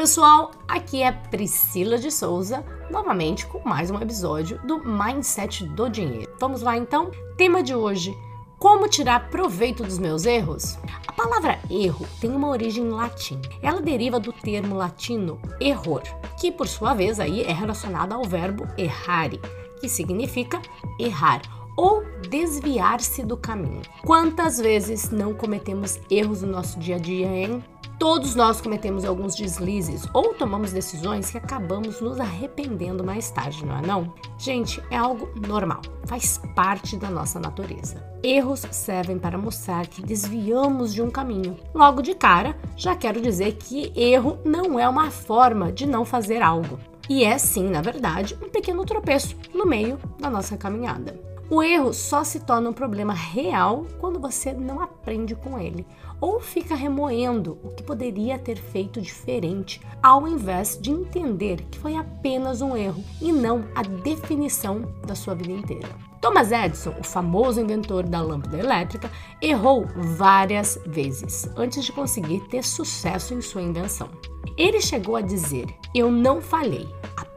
pessoal, aqui é Priscila de Souza, novamente com mais um episódio do Mindset do Dinheiro. Vamos lá então? Tema de hoje: como tirar proveito dos meus erros? A palavra erro tem uma origem em latim. Ela deriva do termo latino error, que por sua vez aí é relacionado ao verbo errare, que significa errar ou desviar-se do caminho. Quantas vezes não cometemos erros no nosso dia a dia, hein? Todos nós cometemos alguns deslizes ou tomamos decisões que acabamos nos arrependendo mais tarde, não é não? Gente, é algo normal, faz parte da nossa natureza. Erros servem para mostrar que desviamos de um caminho. Logo de cara, já quero dizer que erro não é uma forma de não fazer algo. E é sim, na verdade, um pequeno tropeço no meio da nossa caminhada. O erro só se torna um problema real quando você não aprende com ele ou fica remoendo o que poderia ter feito diferente, ao invés de entender que foi apenas um erro e não a definição da sua vida inteira. Thomas Edison, o famoso inventor da lâmpada elétrica, errou várias vezes antes de conseguir ter sucesso em sua invenção. Ele chegou a dizer: Eu não falhei,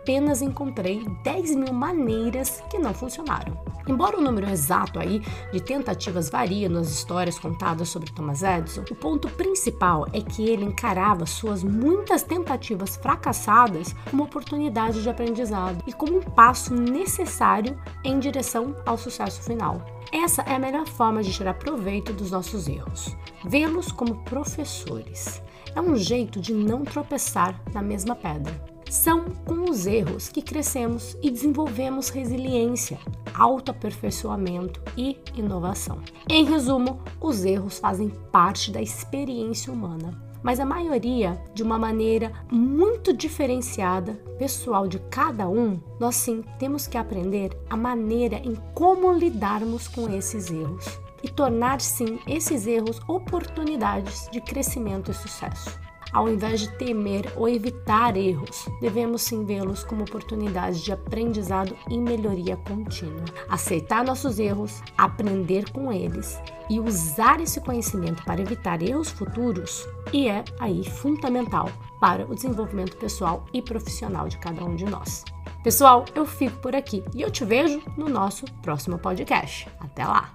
apenas encontrei 10 mil maneiras que não funcionaram. Embora o número exato aí de tentativas varie nas histórias contadas sobre Thomas Edison, o ponto principal é que ele encarava suas muitas tentativas fracassadas como oportunidade de aprendizado e como um passo necessário em direção ao sucesso final. Essa é a melhor forma de tirar proveito dos nossos erros. Vê-los como professores. É um jeito de não tropeçar na mesma pedra. São com os erros que crescemos e desenvolvemos resiliência, autoaperfeiçoamento e inovação. Em resumo, os erros fazem parte da experiência humana mas a maioria de uma maneira muito diferenciada, pessoal de cada um, nós sim temos que aprender a maneira em como lidarmos com esses erros e tornar sim esses erros oportunidades de crescimento e sucesso. Ao invés de temer ou evitar erros, devemos sim vê-los como oportunidades de aprendizado e melhoria contínua. Aceitar nossos erros, aprender com eles e usar esse conhecimento para evitar erros futuros e é aí fundamental para o desenvolvimento pessoal e profissional de cada um de nós. Pessoal, eu fico por aqui e eu te vejo no nosso próximo podcast. Até lá!